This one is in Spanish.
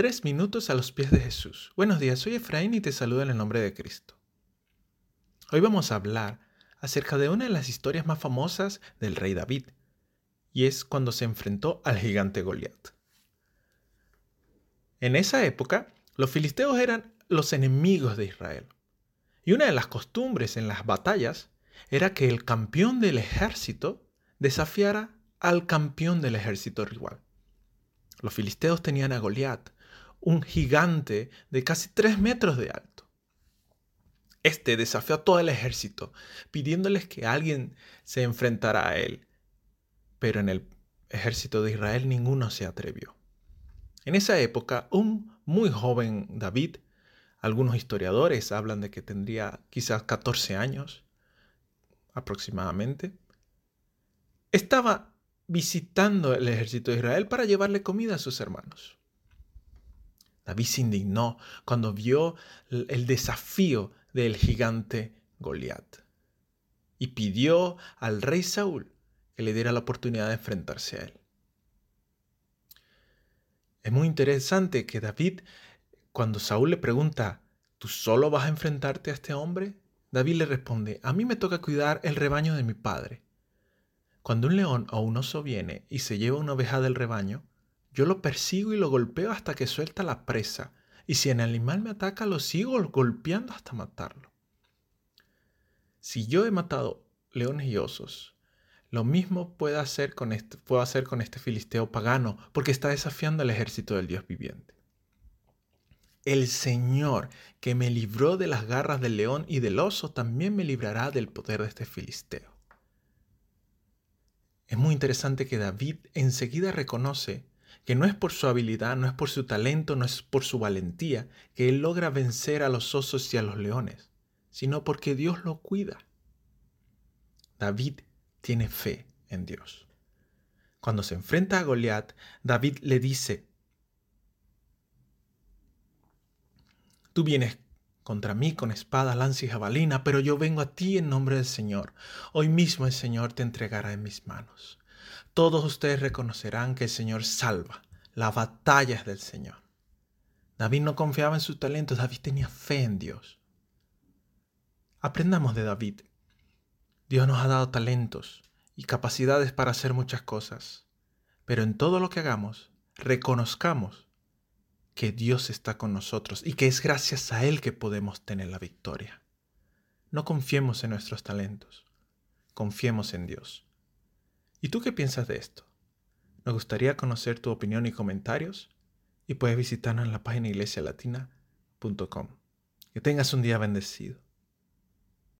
Tres minutos a los pies de Jesús. Buenos días, soy Efraín y te saludo en el nombre de Cristo. Hoy vamos a hablar acerca de una de las historias más famosas del rey David, y es cuando se enfrentó al gigante Goliat. En esa época, los filisteos eran los enemigos de Israel, y una de las costumbres en las batallas era que el campeón del ejército desafiara al campeón del ejército rival. Los filisteos tenían a Goliat, un gigante de casi tres metros de alto. Este desafió a todo el ejército, pidiéndoles que alguien se enfrentara a él. Pero en el ejército de Israel ninguno se atrevió. En esa época, un muy joven David, algunos historiadores hablan de que tendría quizás 14 años aproximadamente, estaba visitando el ejército de Israel para llevarle comida a sus hermanos. David se indignó cuando vio el desafío del gigante Goliat y pidió al rey Saúl que le diera la oportunidad de enfrentarse a él. Es muy interesante que David, cuando Saúl le pregunta, ¿tú solo vas a enfrentarte a este hombre? David le responde, a mí me toca cuidar el rebaño de mi padre. Cuando un león o un oso viene y se lleva una oveja del rebaño, yo lo persigo y lo golpeo hasta que suelta la presa, y si el animal me ataca, lo sigo golpeando hasta matarlo. Si yo he matado leones y osos, lo mismo puedo hacer con este, puedo hacer con este filisteo pagano, porque está desafiando al ejército del Dios viviente. El Señor que me libró de las garras del león y del oso, también me librará del poder de este filisteo. Es muy interesante que David enseguida reconoce que no es por su habilidad, no es por su talento, no es por su valentía que él logra vencer a los osos y a los leones, sino porque Dios lo cuida. David tiene fe en Dios. Cuando se enfrenta a Goliat, David le dice, Tú vienes contra mí con espada, lanza y jabalina, pero yo vengo a ti en nombre del Señor. Hoy mismo el Señor te entregará en mis manos todos ustedes reconocerán que el Señor salva. La batalla es del Señor. David no confiaba en sus talentos, David tenía fe en Dios. Aprendamos de David. Dios nos ha dado talentos y capacidades para hacer muchas cosas, pero en todo lo que hagamos, reconozcamos que Dios está con nosotros y que es gracias a Él que podemos tener la victoria. No confiemos en nuestros talentos, confiemos en Dios. ¿Y tú qué piensas de esto? Nos gustaría conocer tu opinión y comentarios y puedes visitarnos en la página iglesialatina.com. Que tengas un día bendecido.